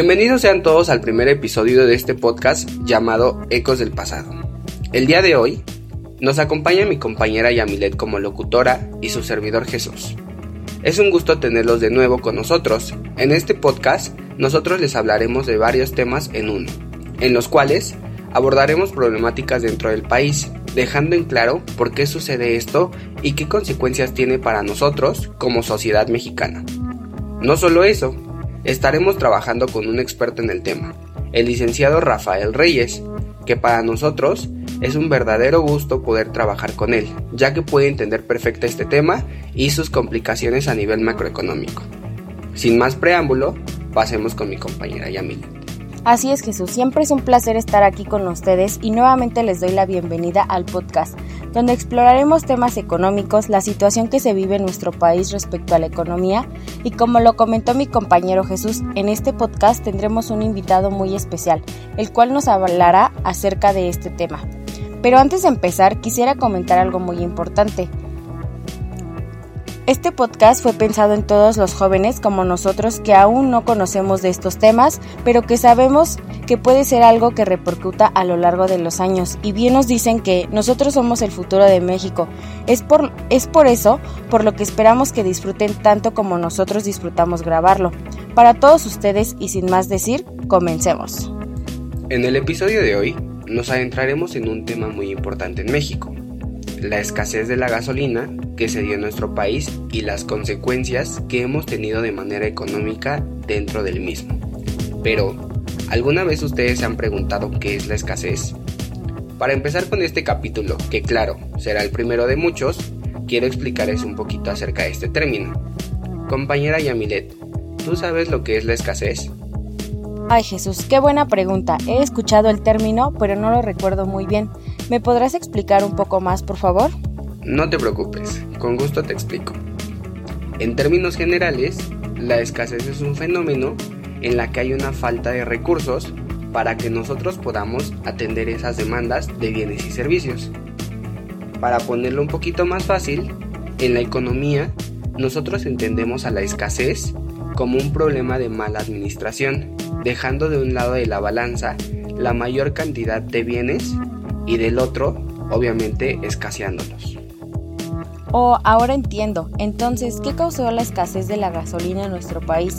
Bienvenidos sean todos al primer episodio de este podcast llamado Ecos del Pasado. El día de hoy nos acompaña mi compañera Yamilet como locutora y su servidor Jesús. Es un gusto tenerlos de nuevo con nosotros. En este podcast nosotros les hablaremos de varios temas en uno, en los cuales abordaremos problemáticas dentro del país, dejando en claro por qué sucede esto y qué consecuencias tiene para nosotros como sociedad mexicana. No solo eso, estaremos trabajando con un experto en el tema, el licenciado Rafael Reyes, que para nosotros es un verdadero gusto poder trabajar con él, ya que puede entender perfecto este tema y sus complicaciones a nivel macroeconómico. Sin más preámbulo, pasemos con mi compañera Yamil. Así es Jesús, siempre es un placer estar aquí con ustedes y nuevamente les doy la bienvenida al podcast, donde exploraremos temas económicos, la situación que se vive en nuestro país respecto a la economía y como lo comentó mi compañero Jesús, en este podcast tendremos un invitado muy especial, el cual nos hablará acerca de este tema. Pero antes de empezar, quisiera comentar algo muy importante. Este podcast fue pensado en todos los jóvenes como nosotros que aún no conocemos de estos temas, pero que sabemos que puede ser algo que repercuta a lo largo de los años. Y bien nos dicen que nosotros somos el futuro de México. Es por, es por eso por lo que esperamos que disfruten tanto como nosotros disfrutamos grabarlo. Para todos ustedes y sin más decir, comencemos. En el episodio de hoy nos adentraremos en un tema muy importante en México, la escasez de la gasolina que se dio en nuestro país y las consecuencias que hemos tenido de manera económica dentro del mismo. Pero, ¿alguna vez ustedes se han preguntado qué es la escasez? Para empezar con este capítulo, que claro, será el primero de muchos, quiero explicarles un poquito acerca de este término. Compañera Yamilet, ¿tú sabes lo que es la escasez? Ay Jesús, qué buena pregunta. He escuchado el término, pero no lo recuerdo muy bien. ¿Me podrás explicar un poco más, por favor? No te preocupes, con gusto te explico. En términos generales, la escasez es un fenómeno en la que hay una falta de recursos para que nosotros podamos atender esas demandas de bienes y servicios. Para ponerlo un poquito más fácil, en la economía nosotros entendemos a la escasez como un problema de mala administración, dejando de un lado de la balanza la mayor cantidad de bienes y del otro, obviamente, escaseándolos. Oh, ahora entiendo. Entonces, ¿qué causó la escasez de la gasolina en nuestro país?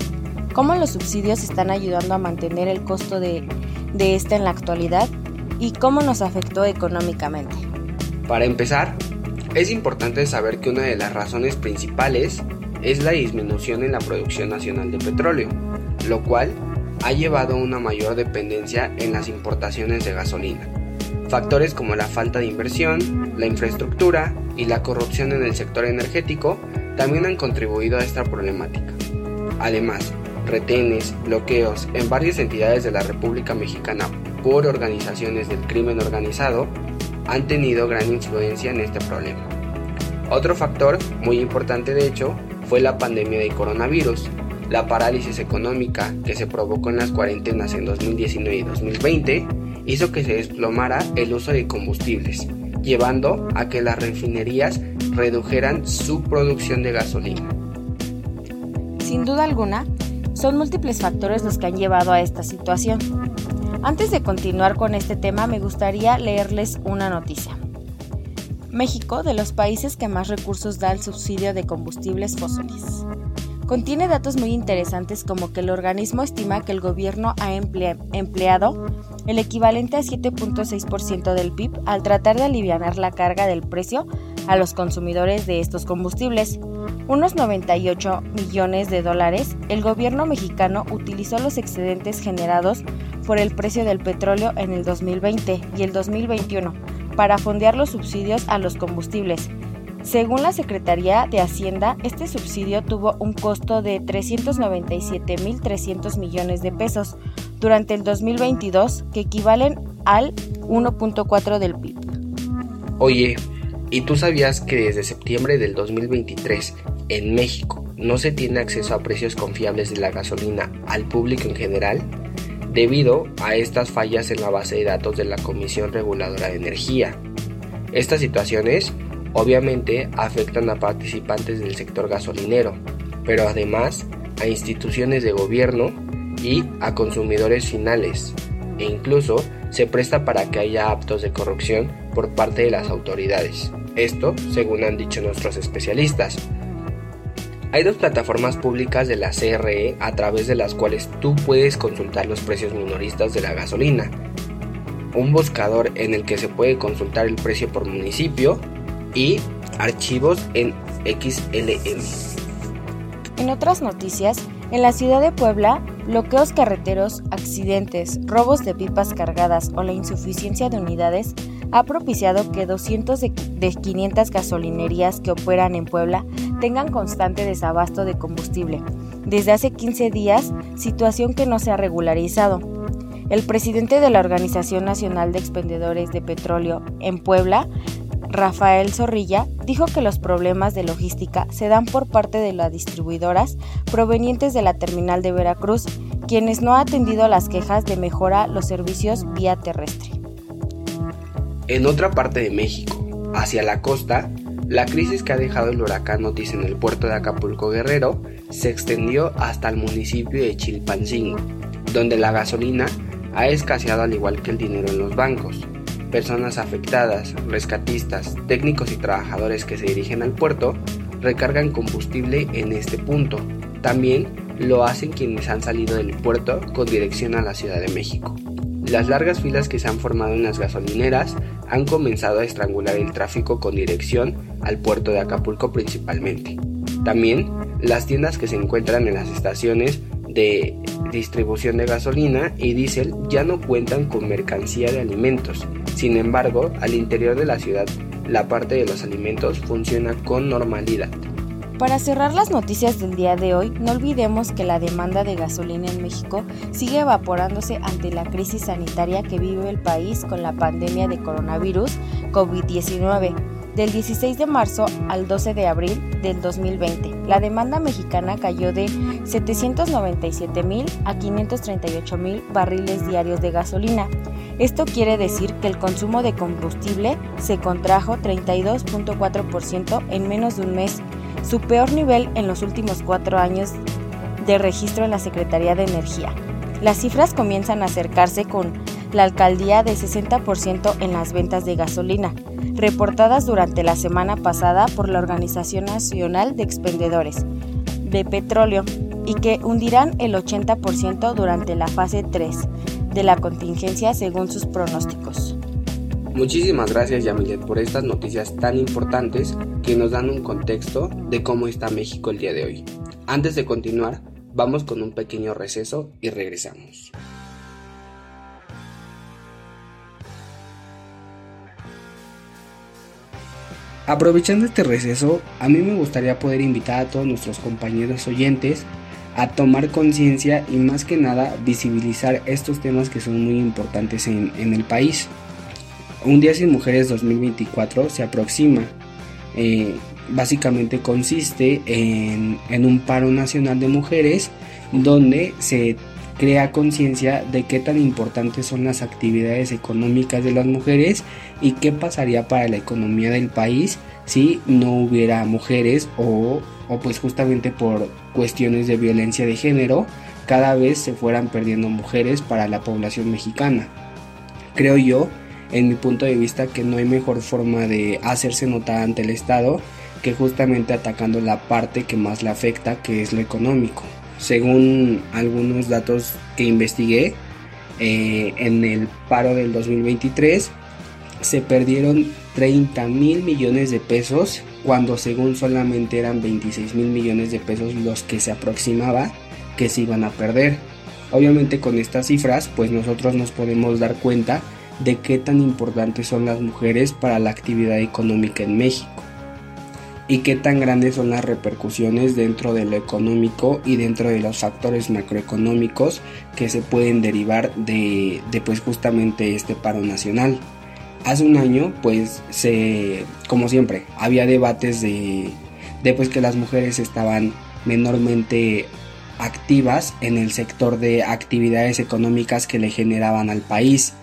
¿Cómo los subsidios están ayudando a mantener el costo de, de esta en la actualidad? ¿Y cómo nos afectó económicamente? Para empezar, es importante saber que una de las razones principales es la disminución en la producción nacional de petróleo, lo cual ha llevado a una mayor dependencia en las importaciones de gasolina. Factores como la falta de inversión, la infraestructura y la corrupción en el sector energético también han contribuido a esta problemática. Además, retenes, bloqueos en varias entidades de la República Mexicana por organizaciones del crimen organizado han tenido gran influencia en este problema. Otro factor muy importante de hecho fue la pandemia de coronavirus, la parálisis económica que se provocó en las cuarentenas en 2019 y 2020 hizo que se desplomara el uso de combustibles, llevando a que las refinerías redujeran su producción de gasolina. Sin duda alguna, son múltiples factores los que han llevado a esta situación. Antes de continuar con este tema, me gustaría leerles una noticia. México, de los países que más recursos da al subsidio de combustibles fósiles. Contiene datos muy interesantes como que el organismo estima que el gobierno ha empleado el equivalente a 7.6% del PIB al tratar de aliviar la carga del precio a los consumidores de estos combustibles. Unos 98 millones de dólares, el gobierno mexicano utilizó los excedentes generados por el precio del petróleo en el 2020 y el 2021 para fondear los subsidios a los combustibles. Según la Secretaría de Hacienda, este subsidio tuvo un costo de 397.300 millones de pesos durante el 2022, que equivalen al 1.4 del PIB. Oye, ¿y tú sabías que desde septiembre del 2023 en México no se tiene acceso a precios confiables de la gasolina al público en general? debido a estas fallas en la base de datos de la Comisión Reguladora de Energía. Estas situaciones obviamente afectan a participantes del sector gasolinero, pero además a instituciones de gobierno y a consumidores finales e incluso se presta para que haya actos de corrupción por parte de las autoridades. Esto según han dicho nuestros especialistas. Hay dos plataformas públicas de la CRE a través de las cuales tú puedes consultar los precios minoristas de la gasolina. Un buscador en el que se puede consultar el precio por municipio y archivos en XLM. En otras noticias, en la ciudad de Puebla, bloqueos carreteros, accidentes, robos de pipas cargadas o la insuficiencia de unidades ha propiciado que 200 de, 500 gasolinerías que operan en Puebla tengan constante desabasto de combustible. Desde hace 15 días, situación que no se ha regularizado. El presidente de la Organización Nacional de Expendedores de Petróleo en Puebla Rafael Zorrilla, dijo que los problemas de logística se dan por parte de las distribuidoras provenientes de la terminal de Veracruz, quienes no han atendido las quejas de mejora los servicios vía terrestre. En otra parte de México, hacia la costa, la crisis que ha dejado el huracán Otis en el puerto de Acapulco Guerrero se extendió hasta el municipio de Chilpancingo, donde la gasolina ha escaseado al igual que el dinero en los bancos personas afectadas, rescatistas, técnicos y trabajadores que se dirigen al puerto recargan combustible en este punto. También lo hacen quienes han salido del puerto con dirección a la Ciudad de México. Las largas filas que se han formado en las gasolineras han comenzado a estrangular el tráfico con dirección al puerto de Acapulco principalmente. También las tiendas que se encuentran en las estaciones de distribución de gasolina y diésel ya no cuentan con mercancía de alimentos. Sin embargo, al interior de la ciudad, la parte de los alimentos funciona con normalidad. Para cerrar las noticias del día de hoy, no olvidemos que la demanda de gasolina en México sigue evaporándose ante la crisis sanitaria que vive el país con la pandemia de coronavirus COVID-19 del 16 de marzo al 12 de abril del 2020. La demanda mexicana cayó de 797 mil a 538 mil barriles diarios de gasolina. Esto quiere decir que el consumo de combustible se contrajo 32.4% en menos de un mes, su peor nivel en los últimos cuatro años de registro en la Secretaría de Energía. Las cifras comienzan a acercarse con la alcaldía de 60% en las ventas de gasolina, reportadas durante la semana pasada por la Organización Nacional de Expendedores de Petróleo y que hundirán el 80% durante la fase 3 de la contingencia según sus pronósticos. Muchísimas gracias Yamilet por estas noticias tan importantes que nos dan un contexto de cómo está México el día de hoy. Antes de continuar, vamos con un pequeño receso y regresamos. Aprovechando este receso, a mí me gustaría poder invitar a todos nuestros compañeros oyentes a tomar conciencia y más que nada visibilizar estos temas que son muy importantes en, el país. Un Día Sin Mujeres 2024 se aproxima. Eh, básicamente consiste en, en un paro nacional de mujeres donde se crea conciencia de qué tan importantes son las actividades económicas de las mujeres y qué pasaría para la economía del país si no hubiera mujeres o, o pues justamente por cuestiones de violencia de género cada vez se fueran perdiendo mujeres para la población mexicana. Creo yo, en mi punto de vista, que no hay mejor forma de hacerse notar ante el Estado que justamente atacando la parte que más le afecta, que es lo económico. Según algunos datos que investigué, eh, en el paro del 2023 se perdieron 30 mil millones de pesos cuando según solamente eran 26 mil millones de pesos los que se aproximaba que se iban a perder. Obviamente con estas cifras pues nosotros nos podemos dar cuenta de qué tan importantes son las mujeres para la actividad económica en México y qué tan grandes son las repercusiones dentro de lo económico y dentro de los factores macroeconómicos que se pueden derivar de, pues justamente este paro nacional. Hace un año pues se, como siempre, había debates de, de pues que las mujeres estaban menormente activas en el sector de actividades económicas que le generaban al país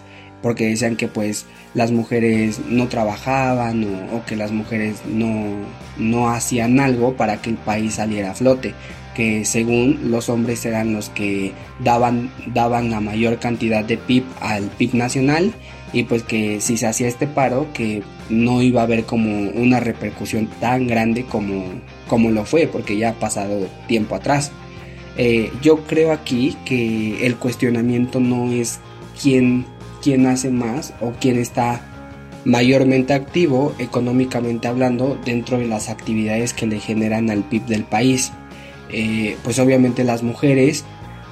porque decían que pues las mujeres no trabajaban o, que las mujeres no, no hacían algo para que el país saliera a flote, que según los hombres eran los que daban, daban la mayor cantidad de PIB al PIB nacional y pues que si se hacía este paro que no iba a haber como una repercusión tan grande como, como lo fue porque ya ha pasado tiempo atrás. Eh, yo creo aquí que el cuestionamiento no es quién, quién hace más o quién está mayormente activo económicamente hablando dentro de las actividades que le generan al PIB del país. Eh, pues obviamente las mujeres,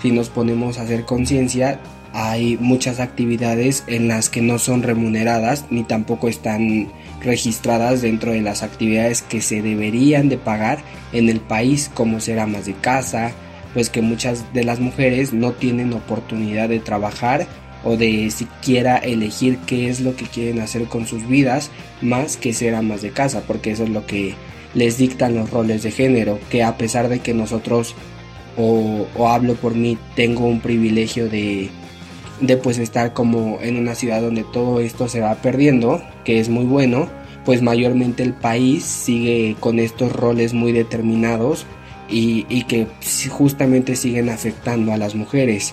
si nos ponemos a hacer conciencia, hay muchas actividades en las que no son remuneradas ni tampoco están registradas dentro de las actividades que se deberían de pagar en el país como ser amas de casa, pues que muchas de las mujeres no tienen oportunidad de trabajar o de siquiera elegir qué es lo que quieren hacer con sus vidas más que ser amas de casa, porque eso es lo que les dictan los roles de género, que a pesar de que nosotros, o, hablo por mí, tengo un privilegio de, de pues estar como en una ciudad donde todo esto se va perdiendo, que es muy bueno, pues mayormente el país sigue con estos roles muy determinados y, y que justamente siguen afectando a las mujeres.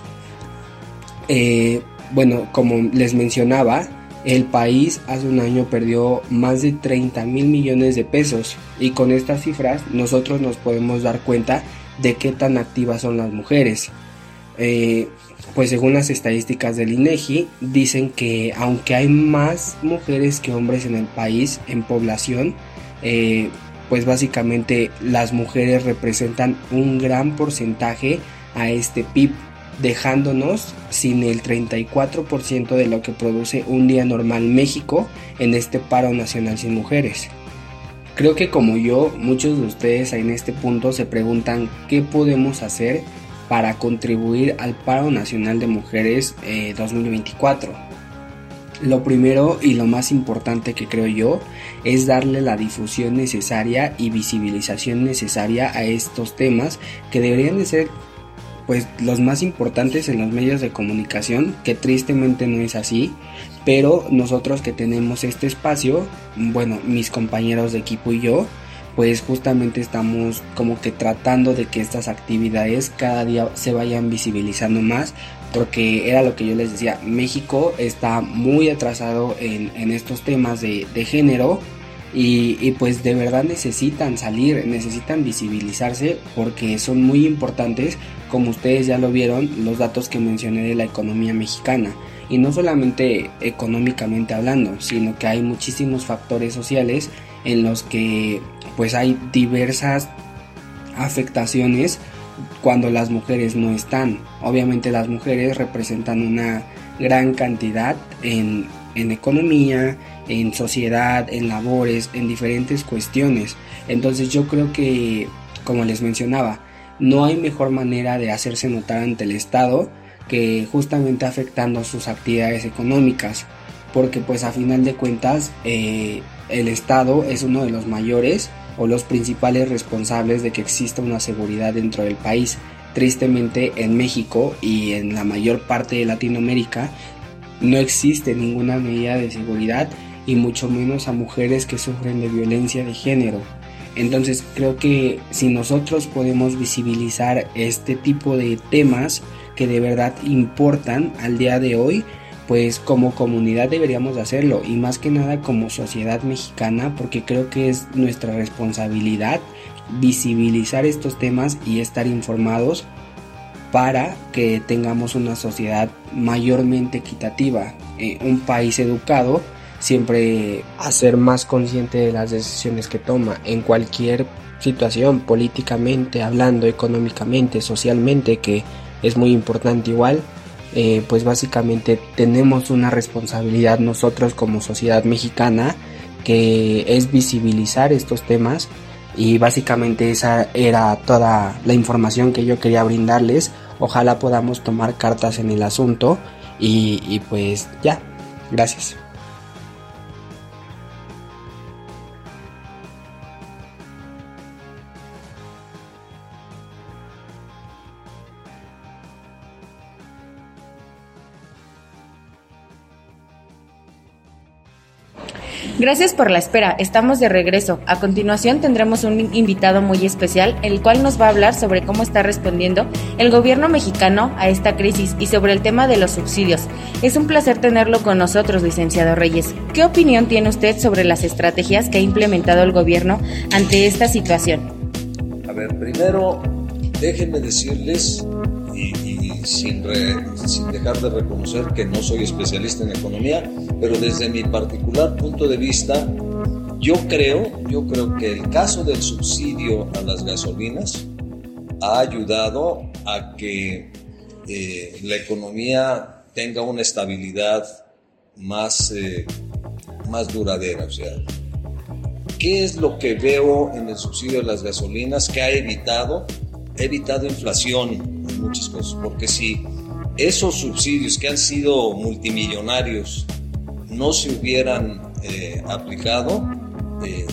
Eh, bueno, como les mencionaba, el país hace un año perdió más de 30 mil millones de pesos y con estas cifras nosotros nos podemos dar cuenta de qué tan activas son las mujeres. Eh, pues según las estadísticas del INEGI dicen que aunque hay más mujeres que hombres en el país en población, eh, pues básicamente las mujeres representan un gran porcentaje a este PIB, dejándonos sin el 34% de lo que produce un día normal México en este paro nacional sin mujeres. Creo que como yo, muchos de ustedes en este punto se preguntan qué podemos hacer para contribuir al paro nacional de mujeres 2024. Eh, lo primero y lo más importante que creo yo es darle la difusión necesaria y visibilización necesaria a estos temas que deberían de ser pues los más importantes en los medios de comunicación, que tristemente no es así, pero nosotros que tenemos este espacio, bueno, mis compañeros de equipo y yo, pues justamente estamos como que tratando de que estas actividades cada día se vayan visibilizando más porque era lo que yo les decía, México está muy atrasado en, estos temas de, género y, y, pues de verdad necesitan salir, necesitan visibilizarse porque son muy importantes, como ustedes ya lo vieron, los datos que mencioné de la economía mexicana. Y no solamente económicamente hablando, sino que hay muchísimos factores sociales en los que pues hay diversas afectaciones cuando las mujeres no están. Obviamente las mujeres representan una gran cantidad en, economía, en sociedad, en labores, en diferentes cuestiones. Entonces yo creo que, como les mencionaba, no hay mejor manera de hacerse notar ante el Estado que justamente afectando sus actividades económicas. Porque pues a final de cuentas eh, el Estado es uno de los mayores o los principales responsables de que exista una seguridad dentro del país. Tristemente en México y en la mayor parte de Latinoamérica no existe ninguna medida de seguridad y mucho menos a mujeres que sufren de violencia de género. Entonces creo que si nosotros podemos visibilizar este tipo de temas que de verdad importan al día de hoy, pues como comunidad deberíamos hacerlo y más que nada como sociedad mexicana porque creo que es nuestra responsabilidad visibilizar estos temas y estar informados para que tengamos una sociedad mayormente equitativa, eh, un país educado siempre a ser más consciente de las decisiones que toma en cualquier situación, políticamente hablando, económicamente, socialmente, que es muy importante igual eh, pues básicamente tenemos una responsabilidad nosotros como sociedad mexicana que es visibilizar estos temas y básicamente esa era toda la información que yo quería brindarles. Ojalá podamos tomar cartas en el asunto y, pues ya, gracias. Gracias por la espera, estamos de regreso. A continuación tendremos un invitado muy especial, el cual nos va a hablar sobre cómo está respondiendo el gobierno mexicano a esta crisis y sobre el tema de los subsidios. Es un placer tenerlo con nosotros, licenciado Reyes. ¿Qué opinión tiene usted sobre las estrategias que ha implementado el gobierno ante esta situación? A ver, primero déjenme decirles sin, sin dejar de reconocer que no soy especialista en economía, pero desde mi particular punto de vista, yo creo, yo creo que el caso del subsidio a las gasolinas ha ayudado a que eh, la economía tenga una estabilidad más, eh, más duradera. O sea, ¿qué es lo que veo en el subsidio de las gasolinas que ha evitado? Ha evitado inflación, muchas cosas, porque si esos subsidios que han sido multimillonarios no se hubieran eh, aplicado, eh,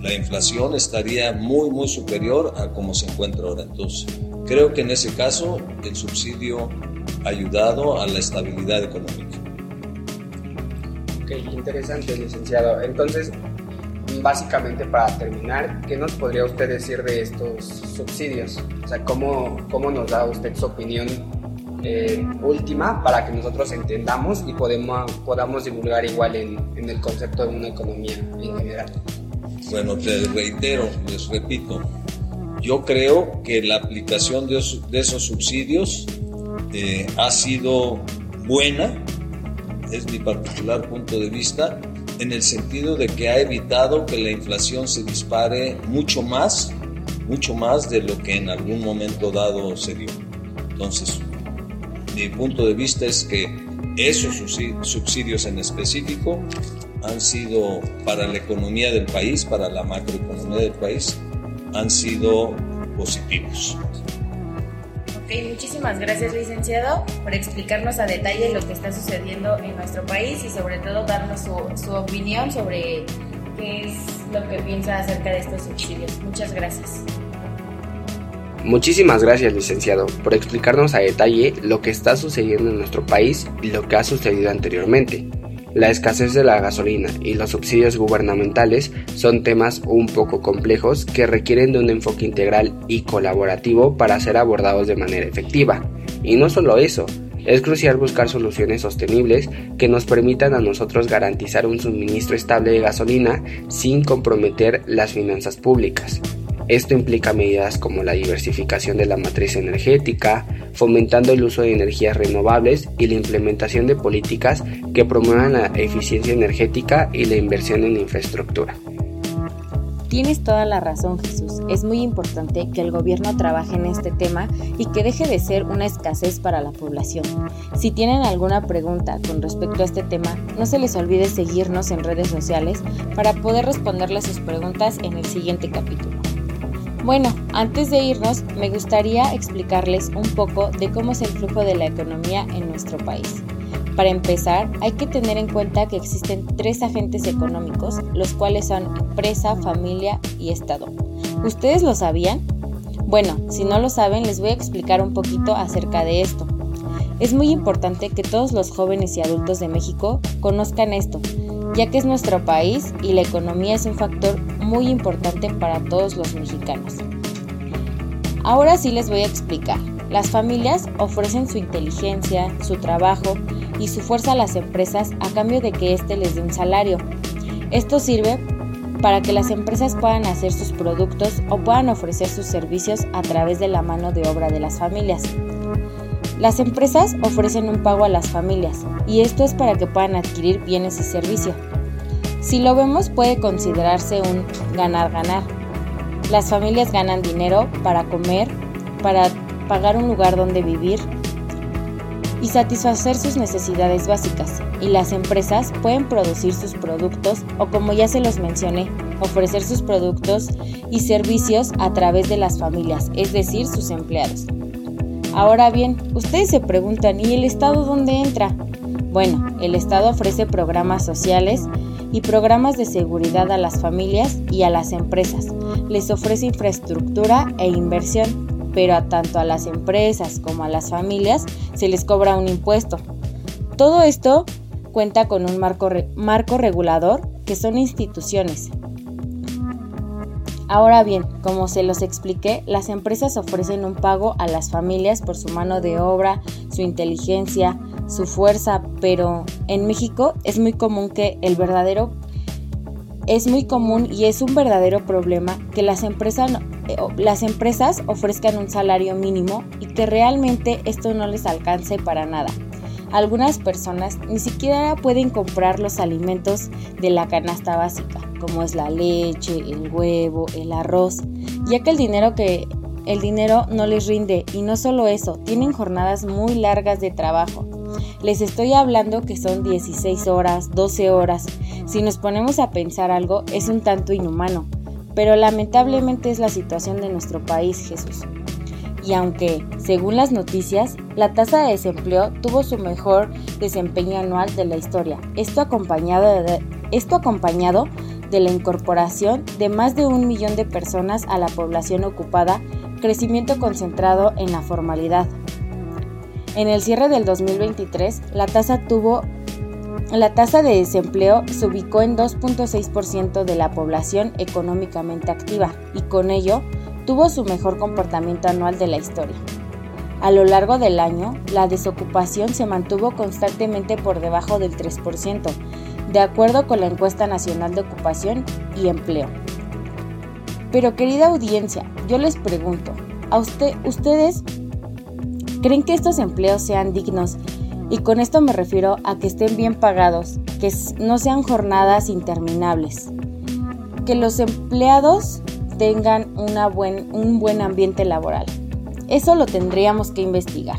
la inflación estaría muy, muy superior a como se encuentra ahora. Entonces, creo que en ese caso el subsidio ha ayudado a la estabilidad económica. Ok, interesante, licenciado. Entonces, básicamente para terminar, ¿qué nos podría usted decir de estos subsidios? O sea, ¿cómo, cómo nos da usted su opinión eh, última para que nosotros entendamos y podemos, podamos divulgar igual en, en, el concepto de una economía en general? Bueno, te reitero, les repito, yo creo que la aplicación de, de esos subsidios eh, ha sido buena, es mi particular punto de vista, en el sentido de que ha evitado que la inflación se dispare mucho más, mucho más de lo que en algún momento dado se dio. Entonces, mi punto de vista es que esos subsidios en específico han sido para la economía del país, para la macroeconomía del país, han sido positivos muchísimas gracias licenciado por explicarnos a detalle lo que está sucediendo en nuestro país y sobre todo darnos su, su opinión sobre qué es lo que piensa acerca de estos subsidios. Muchas gracias. Muchísimas gracias, licenciado, por explicarnos a detalle lo que está sucediendo en nuestro país y lo que ha sucedido anteriormente. La escasez de la gasolina y los subsidios gubernamentales son temas un poco complejos que requieren de un enfoque integral y colaborativo para ser abordados de manera efectiva. Y no solo eso, es crucial buscar soluciones sostenibles que nos permitan a nosotros garantizar un suministro estable de gasolina sin comprometer las finanzas públicas. Esto implica medidas como la diversificación de la matriz energética, fomentando el uso de energías renovables y la implementación de políticas que promuevan la eficiencia energética y la inversión en infraestructura. Tienes toda la razón, Jesús. Es muy importante que el gobierno trabaje en este tema y que deje de ser una escasez para la población. Si tienen alguna pregunta con respecto a este tema, no se les olvide seguirnos en redes sociales para poder responderles sus preguntas en el siguiente capítulo. Bueno, antes de irnos, me gustaría explicarles un poco de cómo es el flujo de la economía en nuestro país. Para empezar, hay que tener en cuenta que existen tres agentes económicos, los cuales son empresa, familia y Estado. ¿Ustedes lo sabían? Bueno, si no lo saben, les voy a explicar un poquito acerca de esto. Es muy importante que todos los jóvenes y adultos de México conozcan esto, ya que es nuestro país y la economía es un factor muy importante para todos los mexicanos. Ahora sí les voy a explicar. Las familias ofrecen su inteligencia, su trabajo y su fuerza a las empresas a cambio de que éste les dé un salario. Esto sirve para que las empresas puedan hacer sus productos o puedan ofrecer sus servicios a través de la mano de obra de las familias. Las empresas ofrecen un pago a las familias y esto es para que puedan adquirir bienes y servicios. Si lo vemos puede considerarse un ganar-ganar. Las familias ganan dinero para comer, para pagar un lugar donde vivir y satisfacer sus necesidades básicas. Y las empresas pueden producir sus productos o como ya se los mencioné, ofrecer sus productos y servicios a través de las familias, es decir, sus empleados. Ahora bien, ustedes se preguntan, ¿y el Estado dónde entra? Bueno, el Estado ofrece programas sociales y programas de seguridad a las familias y a las empresas. Les ofrece infraestructura e inversión, pero a tanto a las empresas como a las familias se les cobra un impuesto. Todo esto cuenta con un marco, marco regulador que son instituciones. Ahora bien, como se los expliqué, las empresas ofrecen un pago a las familias por su mano de obra, su inteligencia, su fuerza, pero en México es muy común que el verdadero es muy común y es un verdadero problema que las empresas, eh, las empresas ofrezcan un salario mínimo y que realmente esto no les alcance para nada. Algunas personas ni siquiera pueden comprar los alimentos de la canasta básica, como es la leche, el huevo, el arroz, ya que el dinero que el dinero no les rinde y no solo eso, tienen jornadas muy largas de trabajo. Les estoy hablando que son 16 horas, 12 horas. Si nos ponemos a pensar algo, es un tanto inhumano, pero lamentablemente es la situación de nuestro país, Jesús y aunque, según las noticias, la tasa de desempleo tuvo su mejor desempeño anual de la historia, esto acompañado de, la incorporación de más de un millón de personas a la población ocupada, crecimiento concentrado en la formalidad. En el cierre del 2023, la tasa de desempleo se ubicó en 2.6% de la población económicamente activa y con ello tuvo su mejor comportamiento anual de la historia. A lo largo del año, la desocupación se mantuvo constantemente por debajo del 3%, de acuerdo con la encuesta nacional de ocupación y empleo. Pero querida audiencia, yo les pregunto, ¿a usted, ustedes creen que estos empleos sean dignos? Y con esto me refiero a que estén bien pagados, que no sean jornadas interminables, que los empleados tengan un buen ambiente laboral. Eso lo tendríamos que investigar.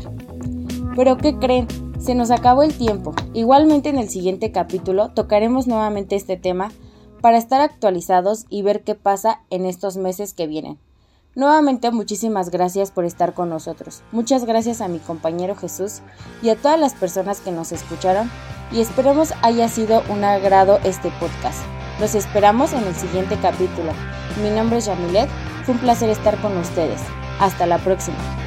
Pero ¿qué creen? Se nos acabó el tiempo. Igualmente en el siguiente capítulo tocaremos nuevamente este tema para estar actualizados y ver qué pasa en estos meses que vienen. Nuevamente muchísimas gracias por estar con nosotros. Muchas gracias a mi compañero Jesús y a todas las personas que nos escucharon y esperemos haya sido un agrado este podcast. Los esperamos en el siguiente capítulo. Mi nombre es Yamilet, fue un placer estar con ustedes. Hasta la próxima.